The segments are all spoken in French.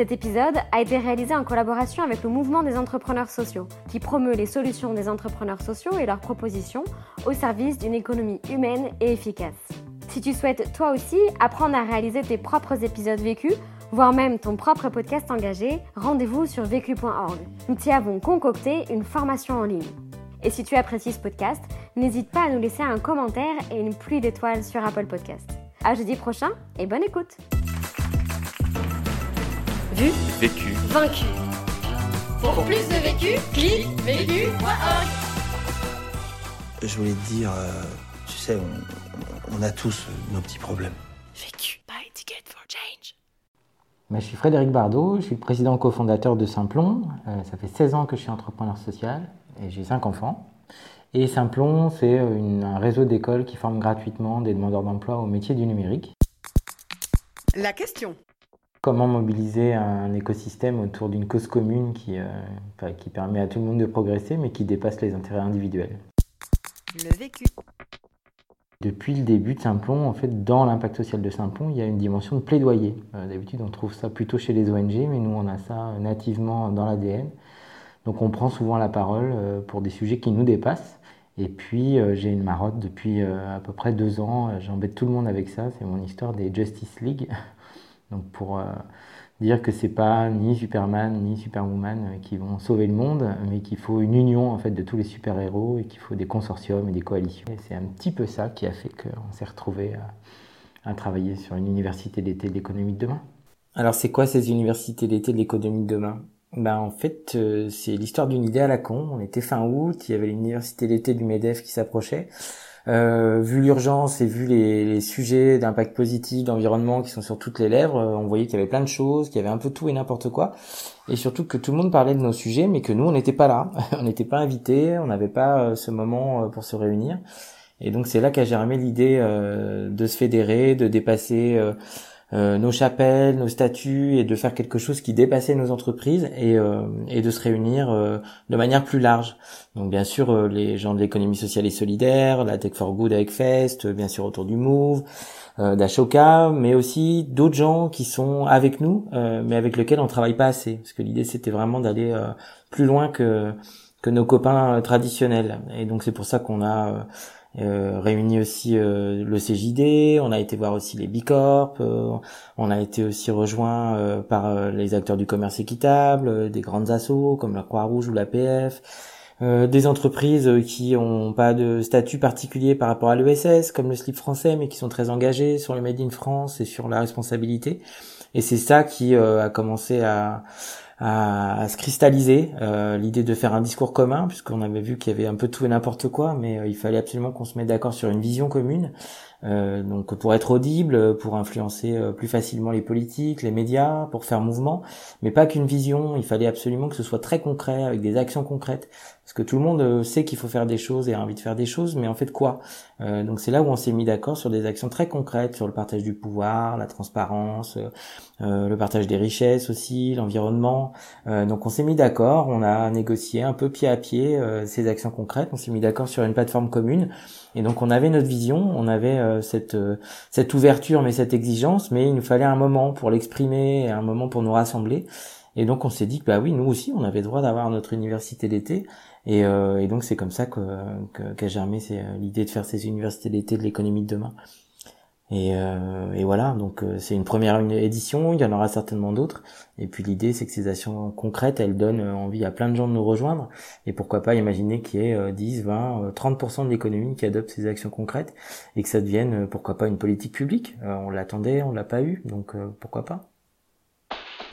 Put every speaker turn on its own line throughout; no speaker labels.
Cet épisode a été réalisé en collaboration avec le mouvement des entrepreneurs sociaux, qui promeut les solutions des entrepreneurs sociaux et leurs propositions au service d'une économie humaine et efficace. Si tu souhaites toi aussi apprendre à réaliser tes propres épisodes vécus, voire même ton propre podcast engagé, rendez-vous sur vécu.org. Nous t'y avons concocté une formation en ligne. Et si tu apprécies ce podcast, n'hésite pas à nous laisser un commentaire et une pluie d'étoiles sur Apple Podcast. À jeudi prochain et bonne écoute!
Vécu,
vaincu. Pour plus de vécu, clique vécu.org.
Je voulais te dire, euh, tu sais, on, a tous nos petits problèmes.
Vécu, by Ticket for Change.
je suis Frédéric Bardot, je suis le président cofondateur de Simplon. Euh, ça fait 16 ans que je suis entrepreneur social et j'ai 5 enfants. Et Simplon, c'est un réseau d'écoles qui forment gratuitement des demandeurs d'emploi au métier du numérique.
La question.
Comment mobiliser un écosystème autour d'une cause commune qui, euh, qui permet à tout le monde de progresser mais qui dépasse les intérêts individuels
Le vécu.
Depuis le début de Simplon, en fait, dans l'impact social de Simplon, il y a une dimension de plaidoyer. Euh, d'habitude, on trouve ça plutôt chez les ONG, mais nous, on a ça nativement dans l'ADN. Donc, on prend souvent la parole euh, pour des sujets qui nous dépassent. Et puis, j'ai une marotte depuis à peu près deux ans. J'embête tout le monde avec ça. C'est mon histoire des Justice League. Donc pour euh, dire que c'est pas ni Superman ni Superwoman euh, qui vont sauver le monde, mais qu'il faut une union en fait de tous les super-héros et qu'il faut des consortiums et des coalitions. Et c'est un petit peu ça qui a fait qu'on s'est retrouvé à, travailler sur une université d'été de l'économie de demain. Alors c'est quoi ces universités d'été de l'économie de demain? Ben, en fait, euh, c'est l'histoire d'une idée à la con. On était fin août, il y avait l'université d'été du MEDEF qui s'approchait. Euh, vu l'urgence et vu les, les sujets d'impact positif, d'environnement qui sont sur toutes les lèvres, euh, on voyait qu'il y avait plein de choses, qu'il y avait un peu tout et n'importe quoi, et surtout que tout le monde parlait de nos sujets, mais que nous on n'était pas là, on n'était pas invités, on n'avait pas euh, ce moment pour se réunir. Et donc c'est là qu'a germé l'idée de se fédérer, de dépasser euh, nos chapelles, nos statuts et de faire quelque chose qui dépassait nos entreprises et, euh, et de se réunir euh, de manière plus large. Donc bien sûr les gens de l'économie sociale et solidaire, la Tech for Good avec Fest, bien sûr autour du Move, d'Ashoka, mais aussi d'autres gens qui sont avec nous, mais avec lesquels on travaille pas assez. Parce que l'idée c'était vraiment d'aller plus loin que que nos copains traditionnels. Et donc c'est pour ça qu'on a euh, réuni aussi euh, le CJD, on a été voir aussi les Bicorp, euh, on a été aussi rejoint euh, par les acteurs du commerce équitable, des grandes assos comme la Croix-Rouge ou l'APF, des entreprises qui ont pas de statut particulier par rapport à l'ESS comme le slip français mais qui sont très engagés sur le Made in France et sur la responsabilité. Et c'est ça qui a commencé à à, se cristalliser euh, l'idée de faire un discours commun puisqu'on avait vu qu'il y avait un peu tout et n'importe quoi mais euh, il fallait absolument qu'on se mette d'accord sur une vision commune euh, donc pour être audible pour influencer euh, plus facilement les politiques les médias pour faire mouvement. Mais pas qu'une vision. Il fallait absolument que ce soit très concret avec des actions concrètes. Parce que tout le monde euh, sait qu'il faut faire des choses et a envie de faire des choses, mais en fait quoi? Euh, Donc c'est là où on s'est mis d'accord sur des actions très concrètes, sur le partage du pouvoir, la transparence, euh, le partage des richesses aussi, l'environnement. donc on s'est mis d'accord, on a négocié un peu pied à pied ces actions concrètes, on s'est mis d'accord sur une plateforme commune. Et donc on avait notre vision, on avait cette cette ouverture mais cette exigence, mais il nous fallait un moment pour l'exprimer, un moment pour nous rassembler. Et donc on s'est dit que bah oui, nous aussi, on avait droit d'avoir notre université d'été. Et, euh, et donc c'est comme ça que qu'a germé euh, l'idée de faire ces universités d'été de l'économie de demain. Et, euh, et voilà, donc euh, c'est une première édition, il y en aura certainement d'autres. Et puis l'idée, c'est que ces actions concrètes, elles donnent envie à plein de gens de nous rejoindre. Et pourquoi pas imaginer qu'il y ait 10, 20, 30% de l'économie qui adopte ces actions concrètes et que ça devienne, pourquoi pas, une politique publique. on l'attendait, on l'a pas eu, donc pourquoi pas.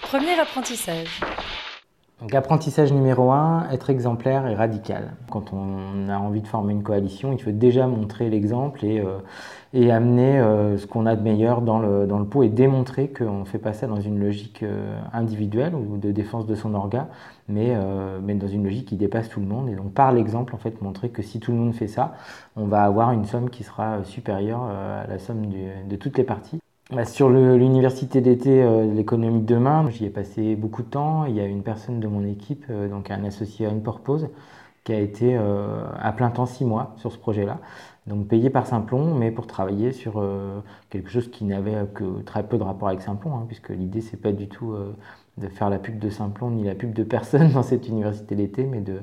Premier apprentissage.
Donc apprentissage numéro un, être exemplaire et radical. Quand on a envie de former une coalition, il faut déjà montrer l'exemple et, euh, amener euh, ce qu'on a de meilleur dans le, dans le pot et démontrer qu'on ne fait pas ça dans une logique euh, individuelle ou de défense de son orga, mais, mais dans une logique qui dépasse tout le monde. Et donc par l'exemple, en fait, montrer que si tout le monde fait ça, on va avoir une somme qui sera supérieure à la somme de toutes les parties. Bah, sur l'université d'été, euh, l'économie de demain, j'y ai passé beaucoup de temps. Il y a une personne de mon équipe, euh, donc un associé à une purpose, qui a été euh, à plein temps six mois sur ce projet-là. Donc payé par Simplon, mais pour travailler sur quelque chose qui n'avait que très peu de rapport avec Simplon, hein, puisque l'idée c'est pas du tout de faire la pub de Simplon ni la pub de personne dans cette université d'été, mais de,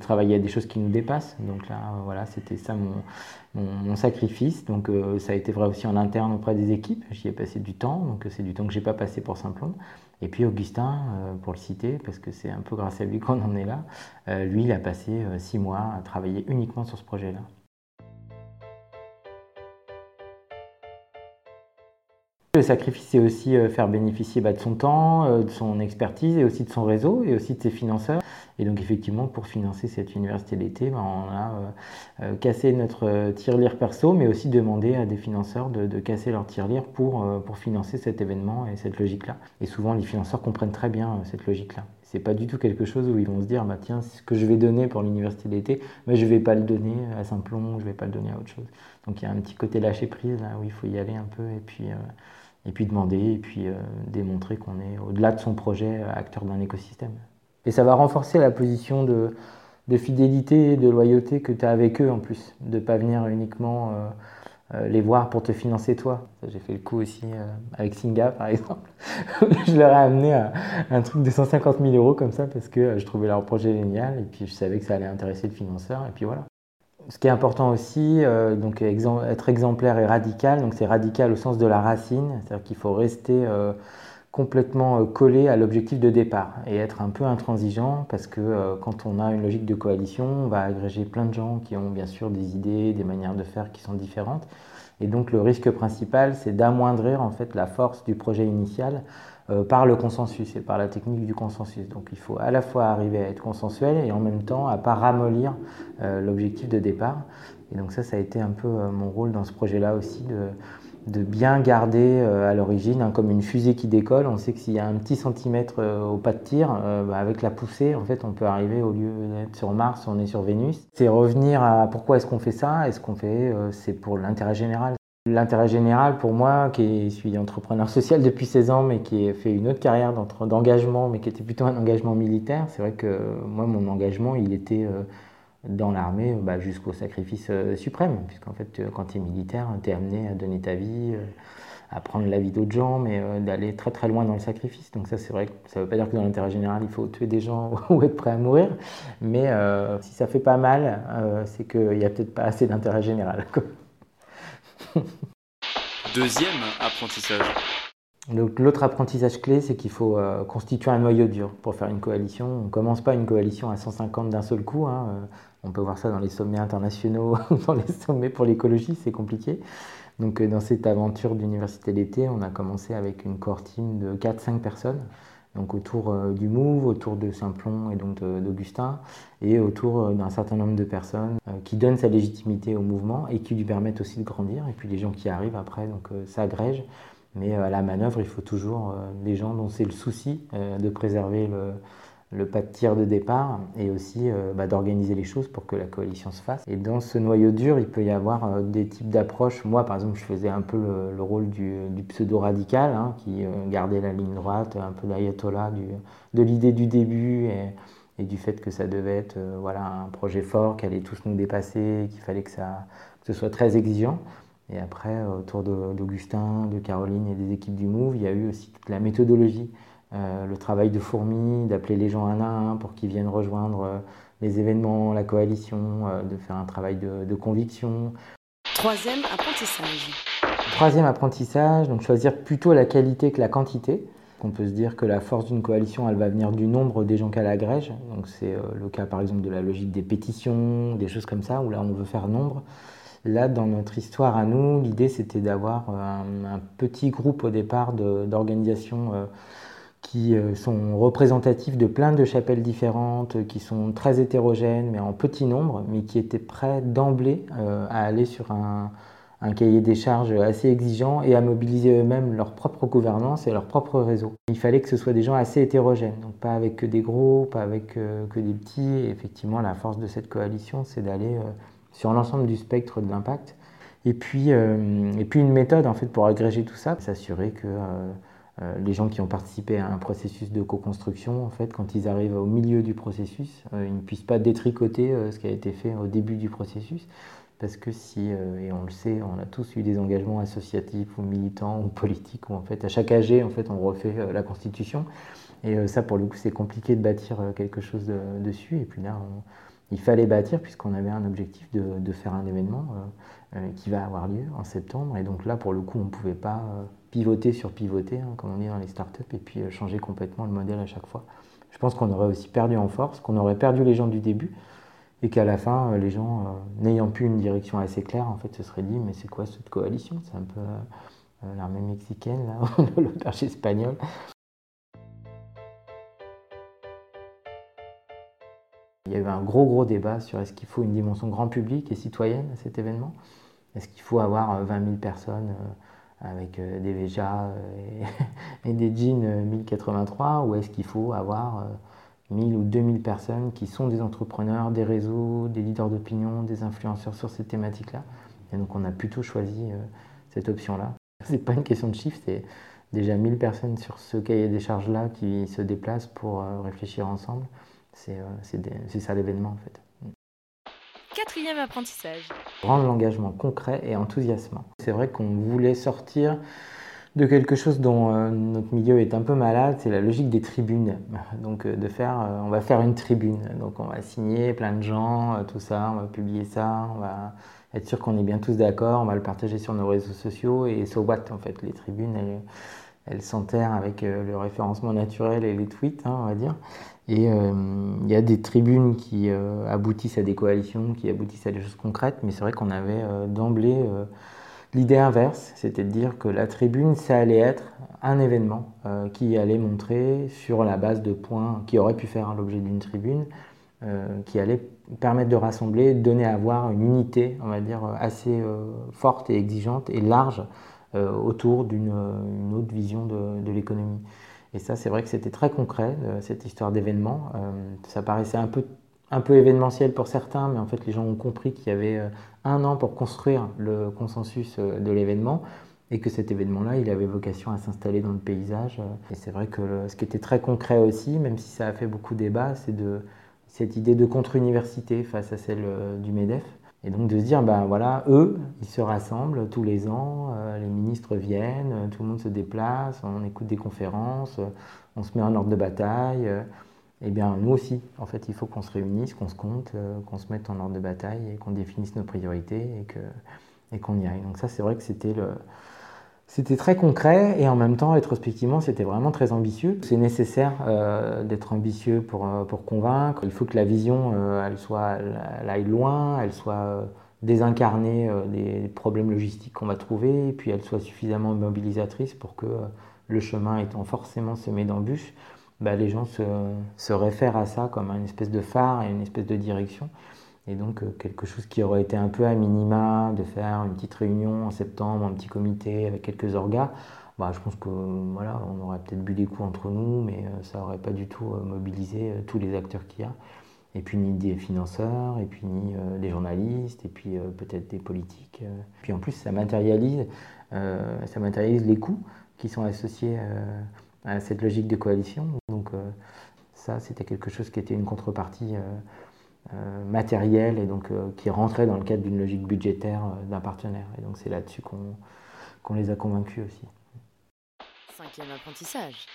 travailler à des choses qui nous dépassent. Donc là, voilà, c'était ça mon, sacrifice. Donc euh, ça a été vrai aussi en interne auprès des équipes. J'y ai passé du temps, donc c'est du temps que j'ai pas passé pour Simplon. Et puis Augustin, euh, pour le citer, parce que c'est un peu grâce à lui qu'on en est là, euh, lui, il a passé six mois à travailler uniquement sur ce projet-là. Le sacrifice, c'est aussi euh, faire bénéficier bah, de son temps, euh, de son expertise et aussi de son réseau et aussi de ses financeurs. Et donc effectivement, pour financer cette université d'été, bah, on a euh, cassé notre tirelire perso, mais aussi demandé à des financeurs de, casser leur tirelire pour, pour financer cet événement et cette logique-là. Et souvent, les financeurs comprennent très bien cette logique-là. C'est pas du tout quelque chose où ils vont se dire, bah, tiens, ce que je vais donner pour l'université d'été, mais je vais pas le donner à Saint-Plon, je vais pas le donner à autre chose. Donc il y a un petit côté lâcher prise là où il faut y aller un peu et puis et puis demander, et puis euh, démontrer qu'on est au-delà de son projet euh, acteur d'un écosystème. Et ça va renforcer la position de, fidélité de loyauté que tu as avec eux en plus, de ne pas venir uniquement euh, les voir pour te financer toi. J'ai fait le coup aussi avec Singa par exemple. je leur ai amené un truc de 150 000 euros comme ça parce que je trouvais leur projet génial et puis je savais que ça allait intéresser le financeur et puis voilà. Ce qui est important aussi, euh, donc être exemplaire et radical. Donc c'est radical au sens de la racine, c'est-à-dire qu'il faut rester euh, complètement euh, collé à l'objectif de départ et être un peu intransigeant parce que quand on a une logique de coalition, on va agréger plein de gens qui ont bien sûr des idées, des manières de faire qui sont différentes. Et donc le risque principal, c'est d'amoindrir en fait la force du projet initial euh, par le consensus et par la technique du consensus. Donc il faut à la fois arriver à être consensuel et en même temps à pas ramollir euh, l'objectif de départ. Et donc ça, ça a été un peu euh, mon rôle dans ce projet-là aussi de, de bien garder à l'origine, hein, comme une fusée qui décolle, on sait que s'il y a un petit centimètre au pas de tir, bah, avec la poussée, en fait, on peut arriver au lieu d'être sur Mars, on est sur Vénus. C'est revenir à pourquoi est-ce qu'on fait ça? Est-ce qu'on fait, c'est pour l'intérêt général? L'intérêt général pour moi, qui suis entrepreneur social depuis 16 ans, mais qui ai fait une autre carrière d'engagement, mais qui était plutôt un engagement militaire, c'est vrai que moi, mon engagement, il était euh, dans l'armée bah, jusqu'au sacrifice euh, suprême, puisqu'en fait, euh, quand tu es militaire, tu es amené à donner ta vie, à prendre la vie d'autres gens, mais d'aller très très loin dans le sacrifice. Donc ça, c'est vrai que ça ne veut pas dire que dans l'intérêt général, il faut tuer des gens ou être prêt à mourir, mais si ça fait pas mal, c'est qu'il n'y a peut-être pas assez d'intérêt général.
Deuxième apprentissage.
L'autre apprentissage clé, c'est qu'il faut euh, constituer un noyau dur pour faire une coalition. On ne commence pas une coalition à 150 d'un seul coup. Hein. Euh, on peut voir ça dans les sommets internationaux, dans les sommets pour l'écologie, c'est compliqué. Donc euh, dans cette aventure d'université d'été, on a commencé avec une core team de 4-5 personnes donc autour du Move, autour de Simplon et donc d'Augustin, et autour d'un certain nombre de personnes qui donnent sa légitimité au mouvement et qui lui permettent aussi de grandir. Et puis les gens qui arrivent après donc s'agrègent. Mais à la manœuvre, il faut toujours des gens dont c'est le souci de préserver le, le pas de tir de départ et aussi euh, bah, d'organiser les choses pour que la coalition se fasse. Et dans ce noyau dur, il peut y avoir euh, des types d'approches. Moi, par exemple, je faisais un peu le, rôle du, pseudo-radical, hein, qui euh, gardait la ligne droite, un peu l'ayatollah de l'idée du début et, du fait que ça devait être voilà, un projet fort, qui allait tous nous dépasser, qu'il fallait que, ça, que ce soit très exigeant. Et après, autour d'Augustin, de, de Caroline et des équipes du Move, il y a eu aussi toute la méthodologie euh, le travail de fourmi, d'appeler les gens un à un pour qu'ils viennent rejoindre euh, les événements, la coalition, euh, de faire un travail de, conviction.
Troisième apprentissage.
Troisième apprentissage, donc choisir plutôt la qualité que la quantité. On peut se dire que la force d'une coalition, elle va venir du nombre des gens qu'elle agrège. Donc c'est le cas par exemple de la logique des pétitions, des choses comme ça, où là on veut faire nombre. Là, dans notre histoire à nous, l'idée c'était d'avoir un, petit groupe au départ d'organisations qui sont représentatifs de plein de chapelles différentes, qui sont très hétérogènes, mais en petit nombre, mais qui étaient prêts d'emblée à aller sur un, cahier des charges assez exigeant et à mobiliser eux-mêmes leur propre gouvernance et leur propre réseau. Il fallait que ce soit des gens assez hétérogènes, donc pas avec que des gros, pas avec euh, que des petits. Et effectivement, la force de cette coalition, c'est d'aller euh, sur l'ensemble du spectre de l'impact. Et puis, euh, et puis une méthode en fait pour agréger tout ça, s'assurer que les gens qui ont participé à un processus de co-construction, en fait, quand ils arrivent au milieu du processus, ils ne puissent pas détricoter ce qui a été fait au début du processus, parce que si, euh, et on le sait, on a tous eu des engagements associatifs ou militants ou politiques, où en fait à chaque AG, en fait, on refait euh, la Constitution. Et euh, ça, pour le coup, c'est compliqué de bâtir quelque chose dessus. Et puis là, il fallait bâtir puisqu'on avait un objectif de, faire un événement qui va avoir lieu en septembre. Et donc là, pour le coup, on ne pouvait pas pivoter sur pivoter, hein, comme on dit dans les startups, et puis changer complètement le modèle à chaque fois. Je pense qu'on aurait aussi perdu en force, qu'on aurait perdu les gens du début et qu'à la fin, euh, les gens, euh, n'ayant plus une direction assez claire, en fait, se seraient dit, mais c'est quoi cette coalition? C'est un peu euh, l'armée mexicaine, là, l'auberge espagnole. Il y a eu un gros gros débat sur est-ce qu'il faut une dimension grand public et citoyenne à cet événement? Est-ce qu'il faut avoir 20 000 personnes avec des Véjas et, des jeans 1083 ou est-ce qu'il faut avoir 1000 ou 2000 personnes qui sont des entrepreneurs, des réseaux, des leaders d'opinion, des influenceurs sur ces thématiques-là? Et donc on a plutôt choisi euh, cette option-là. C'est pas une question de chiffre, c'est déjà 1000 personnes sur ce cahier des charges-là qui se déplacent pour euh, réfléchir ensemble. C'est euh, ça l'événement en fait.
Quatrième apprentissage.
Rendre l'engagement concret et enthousiasmant. C'est vrai qu'on voulait sortir de quelque chose dont euh, notre milieu est un peu malade, c'est la logique des tribunes. Donc euh, de faire, euh, on va faire une tribune. Donc on va signer plein de gens, tout ça, on va publier ça, on va être sûr qu'on est bien tous d'accord, on va le partager sur nos réseaux sociaux et so what en fait. Les tribunes, elles, elles s'enterrent avec le référencement naturel et les tweets, hein, on va dire. Et il y a des tribunes qui aboutissent à des coalitions, qui aboutissent à des choses concrètes, mais c'est vrai qu'on avait d'emblée L'idée inverse, c'était de dire que la tribune, ça allait être un événement euh, qui allait montrer sur la base de points qui auraient pu faire l'objet d'une tribune, euh, qui allait permettre de rassembler, donner à voir une unité, on va dire, assez euh, forte et exigeante et large autour d'une autre vision de, l'économie. Et ça, c'est vrai que c'était très concret, cette histoire d'événement. ça paraissait un peu un peu événementiel pour certains, mais en fait les gens ont compris qu'il y avait euh, un an pour construire le consensus euh, de l'événement et que cet événement-là, il avait vocation à s'installer dans le paysage. Euh. Et c'est vrai que ce qui était très concret aussi, même si ça a fait beaucoup débat, c'est de cette idée de contre-université face à celle du MEDEF. Et donc de se dire, ben voilà, eux, ils se rassemblent tous les ans, les ministres viennent, tout le monde se déplace, on écoute des conférences, on se met en ordre de bataille, eh bien nous aussi, en fait, il faut qu'on se réunisse, qu'on se compte, euh, qu'on se mette en ordre de bataille et qu'on définisse nos priorités et que et qu'on y aille. Donc ça, c'est vrai que c'était le c'était très concret et en même temps, rétrospectivement, c'était vraiment très ambitieux. C'est nécessaire euh, d'être ambitieux pour, euh, pour convaincre. Il faut que la vision, elle, soit, aille loin, elle soit désincarnée des problèmes logistiques qu'on va trouver, puis elle soit suffisamment mobilisatrice pour que le chemin étant forcément semé d'embûches, bah, les gens se, réfèrent à ça comme une espèce de phare et une espèce de direction. Et donc euh, quelque chose qui aurait été un peu à minima, de faire une petite réunion en septembre, un petit comité avec quelques orgas, bah, je pense que voilà, on aurait peut-être bu des coups entre nous, mais euh, ça n'aurait pas du tout euh, mobilisé tous les acteurs qu'il y a. Et puis ni des financeurs, et puis ni des journalistes, et puis peut-être des politiques. Puis en plus, ça matérialise, ça matérialise les coûts qui sont associés à cette logique de coalition. Donc ça, c'était quelque chose qui était une contrepartie euh, euh, matérielle et donc qui rentrait dans le cadre d'une logique budgétaire d'un partenaire. Et donc c'est là-dessus qu'on les a convaincus aussi.
Cinquième apprentissage.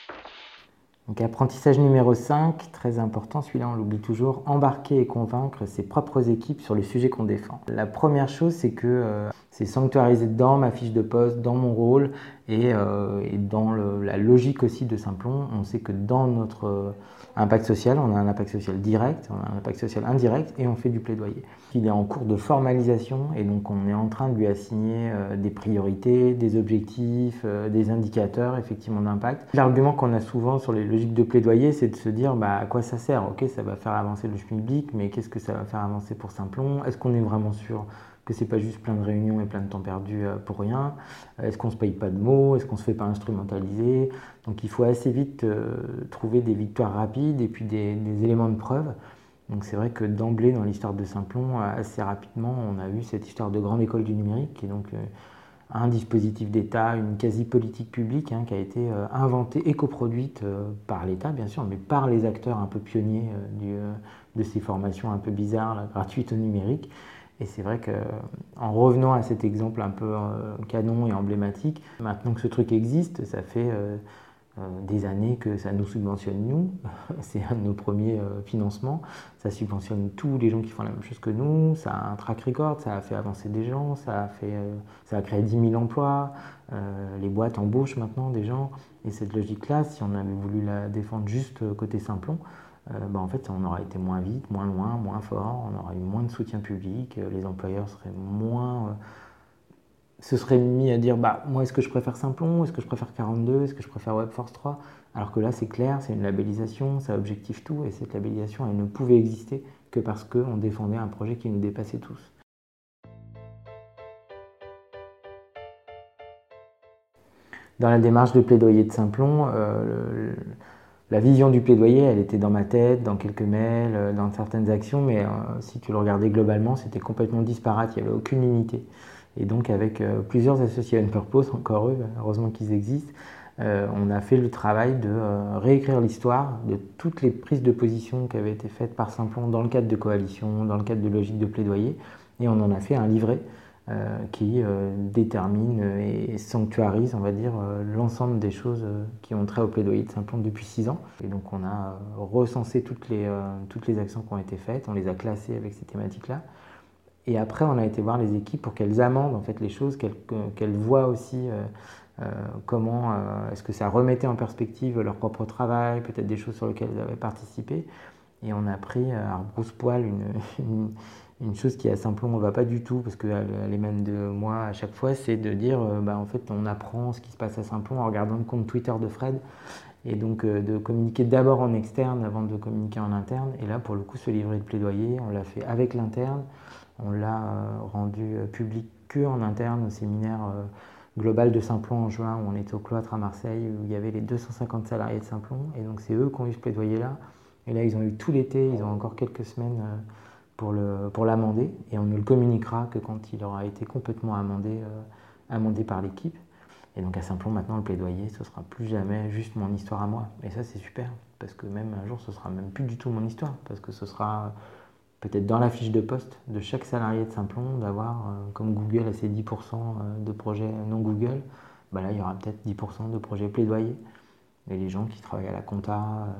Donc apprentissage numéro 5, très important, celui-là on l'oublie toujours, embarquer et convaincre ses propres équipes sur le sujet qu'on défend. La première chose c'est que euh, c'est sanctuarisé dans ma fiche de poste, dans mon rôle et, euh, dans la logique aussi de Simplon. On sait que dans notre impact social, on a un impact social direct, on a un impact social indirect et on fait du plaidoyer. Il est en cours de formalisation et donc on est en train de lui assigner euh, des priorités, des objectifs, euh, des indicateurs effectivement d'impact. L'argument qu'on a souvent sur les logiques de plaidoyer, c'est de se dire bah, à quoi ça sert? Ok, ça va faire avancer le public, mais qu'est-ce que ça va faire avancer pour Simplon? Est-ce qu'on est vraiment sûr que c'est pas juste plein de réunions et plein de temps perdu euh, pour rien? Est-ce qu'on se paye pas de mots? Est-ce qu'on se fait pas instrumentaliser? Donc il faut assez vite trouver des victoires rapides et puis des, des éléments de preuve. Donc c'est vrai que d'emblée dans l'histoire de Simplon, assez rapidement, on a eu cette histoire de grande école du numérique, qui est donc euh, un dispositif d'État, une quasi-politique publique hein, qui a été euh, inventée et coproduite euh, par l'État, bien sûr, mais par les acteurs un peu pionniers de ces formations un peu bizarres, gratuites au numérique. Et c'est vrai qu'en revenant à cet exemple un peu canon et emblématique, maintenant que ce truc existe, ça fait des années que ça nous subventionne nous, c'est un de nos premiers euh, financements, ça subventionne tous les gens qui font la même chose que nous, ça a un track record, ça a fait avancer des gens, ça a, fait, euh, ça a créé 10 000 emplois, les boîtes embauchent maintenant des gens, et cette logique-là, si on avait voulu la défendre juste côté Simplon, bah en fait on aurait été moins vite, moins loin, moins fort, on aurait eu moins de soutien public, les employeurs seraient moins se serait mis à dire bah, moi, est-ce que je préfère Simplon? Est-ce que je préfère 42 Est-ce que je préfère WebForce 3 Alors que là, c'est clair, c'est une labellisation, ça objective tout, et cette labellisation, elle ne pouvait exister que parce qu'on défendait un projet qui nous dépassait tous. Dans la démarche de plaidoyer de Simplon, euh, la vision du plaidoyer, elle était dans ma tête, dans quelques mails, euh, dans certaines actions, mais euh, si tu le regardais globalement, c'était complètement disparate, il n'y avait aucune unité. Et donc avec euh, plusieurs associés Purpose, encore eux, heureusement qu'ils existent, euh, on a fait le travail de euh, réécrire l'histoire de toutes les prises de position qui avaient été faites par Simplon dans le cadre de coalition, dans le cadre de logique de plaidoyer, et on en a fait un livret qui détermine et sanctuarise, on va dire, l'ensemble des choses qui ont trait au plaidoyer de Simplon depuis six ans. Et donc on a recensé toutes les, toutes les actions qui ont été faites, on les a classées avec ces thématiques-là. Et après, on a été voir les équipes pour qu'elles amendent en fait les choses, qu'elles voient aussi euh, euh, comment euh, est-ce que ça remettait en perspective leur propre travail, peut-être des choses sur lesquelles elles avaient participé. Et on a pris à brousse poil une, chose qui à Simplon ne va pas du tout, parce qu'elle elle émane de moi à chaque fois, c'est de dire bah, en fait on apprend ce qui se passe à Simplon en regardant le compte Twitter de Fred. Et donc de communiquer d'abord en externe avant de communiquer en interne. Et là, pour le coup, ce livret de plaidoyer, on l'a fait avec l'interne. On l'a euh, rendu euh, public que en interne au séminaire euh, global de Simplon en juin, où on était au cloître à Marseille, où il y avait les 250 salariés de Simplon. Et donc c'est eux qui ont eu ce plaidoyer-là. Et là, ils ont eu tout l'été, ils ont encore quelques semaines pour, l'amender. Et on ne le communiquera que quand il aura été complètement amendé, amendé par l'équipe. Et donc à Simplon, maintenant, le plaidoyer, ce sera plus jamais juste mon histoire à moi. Et ça, c'est super, parce que même un jour, ce sera même plus du tout mon histoire, parce que ce sera peut-être dans la fiche de poste de chaque salarié de Simplon, d'avoir, euh, comme Google a ses 10% euh, de projets non Google, bah là, il y aura peut-être 10% de projets plaidoyers. Et les gens qui travaillent à la compta euh,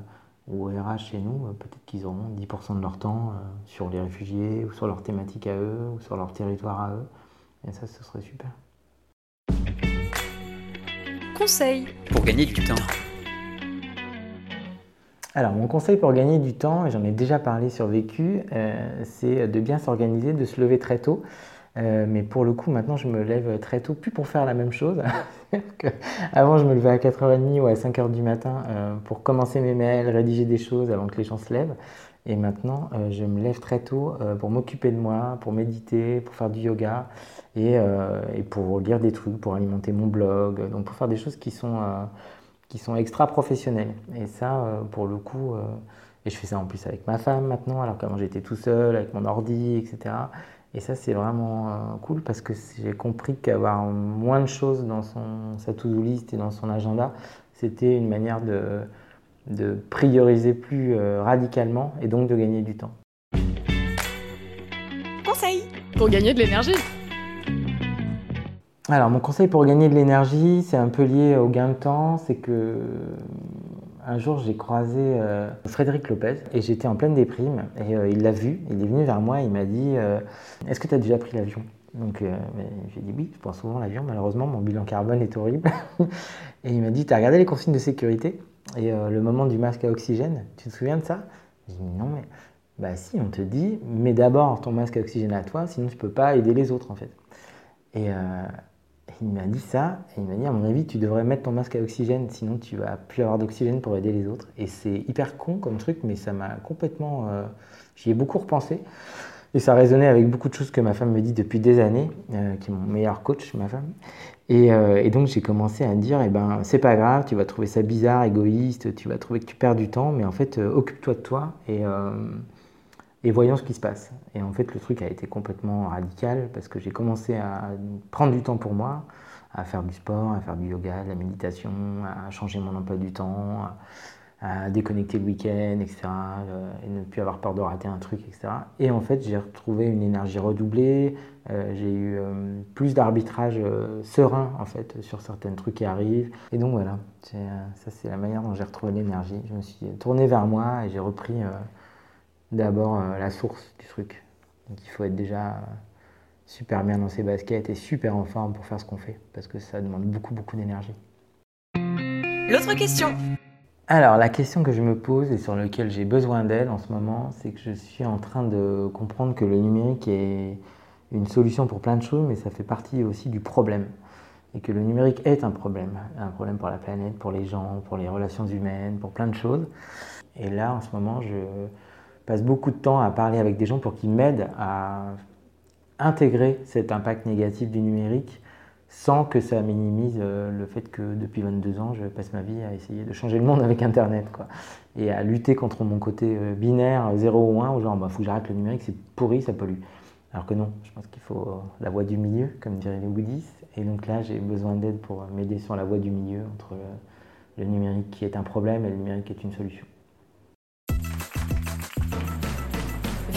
ou au RH chez nous, peut-être qu'ils auront 10% de leur temps sur les réfugiés ou sur leur thématique à eux ou sur leur territoire à eux. Et ça, ce serait super.
Conseil
pour gagner du temps.
Alors, mon conseil pour gagner du temps, et j'en ai déjà parlé sur Vécu, euh, c'est de bien s'organiser, de se lever très tôt. Euh, mais pour le coup, maintenant, je me lève très tôt, plus pour faire la même chose. Avant, je me levais à 4h30 ou à 5h du matin euh, pour commencer mes mails, rédiger des choses avant que les gens se lèvent. Et maintenant, je me lève très tôt pour m'occuper de moi, pour méditer, pour faire du yoga et, et, pour lire des trucs, pour alimenter mon blog, donc pour faire des choses qui sont qui sont extra professionnels. Et ça, euh, pour le coup, euh, et je fais ça en plus avec ma femme maintenant, alors qu'avant j'étais tout seul avec mon ordi, etc. Et ça, c'est vraiment euh, cool parce que j'ai compris qu'avoir moins de choses dans son, sa to-do list et dans son agenda, c'était une manière de, de prioriser plus radicalement et donc de gagner du temps.
Conseil pour gagner de l'énergie.
Alors, mon conseil pour gagner de l'énergie, c'est un peu lié au gain de temps. C'est que, un jour, j'ai croisé euh, Frédéric Lopez et j'étais en pleine déprime. Et euh, il l'a vu, il est venu vers moi, il m'a dit euh, Est-ce que tu as déjà pris l'avion? Donc j'ai dit Oui, je prends souvent l'avion. Malheureusement, mon bilan carbone est horrible. et il m'a dit Tu as regardé les consignes de sécurité? Et le moment du masque à oxygène, tu te souviens de ça? J'ai dit Non, mais. Bah si, on te dit, mets d'abord ton masque à oxygène à toi, sinon tu peux pas aider les autres en fait. Et, il m'a dit ça, et il m'a dit, à mon avis, tu devrais mettre ton masque à oxygène, sinon tu vas plus avoir d'oxygène pour aider les autres. Et c'est hyper con comme truc, mais ça m'a complètement. Euh, j'y ai beaucoup repensé. Et ça résonnait avec beaucoup de choses que ma femme me dit depuis des années, euh, qui est mon meilleur coach, ma femme. Et, euh, et donc j'ai commencé à dire, eh ben, c'est pas grave, tu vas trouver ça bizarre, égoïste, tu vas trouver que tu perds du temps, mais en fait, occupe-toi de toi. Et et voyons ce qui se passe. Et en fait, le truc a été complètement radical parce que j'ai commencé à prendre du temps pour moi, à faire du sport, à faire du yoga, de la méditation, à changer mon emploi du temps, à déconnecter le week-end, etc. Euh, et ne plus avoir peur de rater un truc, etc. Et en fait, j'ai retrouvé une énergie redoublée, euh, j'ai eu euh, plus d'arbitrage serein, en fait, sur certains trucs qui arrivent. Et donc voilà, ça c'est la manière dont j'ai retrouvé l'énergie. Je me suis tourné vers moi et j'ai repris d'abord euh, la source du truc. Donc il faut être déjà euh, super bien dans ses baskets et super en forme pour faire ce qu'on fait, parce que ça demande beaucoup, beaucoup d'énergie.
L'autre question
alors, la question que je me pose et sur laquelle j'ai besoin d'aide en ce moment, c'est que je suis en train de comprendre que le numérique est une solution pour plein de choses, mais ça fait partie aussi du problème. Et que le numérique est un problème. Un problème pour la planète, pour les gens, pour les relations humaines, pour plein de choses. Et là, en ce moment, je, passe beaucoup de temps à parler avec des gens pour qu'ils m'aident à intégrer cet impact négatif du numérique sans que ça minimise euh, le fait que depuis 22 ans, je passe ma vie à essayer de changer le monde avec Internet. Quoi. Et à lutter contre mon côté euh, binaire, 0 ou 1, où genre, il bah, faut que j'arrête le numérique, c'est pourri, ça pollue. Alors que non, je pense qu'il faut la voie du milieu, comme diraient les bouddhistes. Et donc là, j'ai besoin d'aide pour m'aider sur la voie du milieu entre le numérique qui est un problème et le numérique qui est une solution.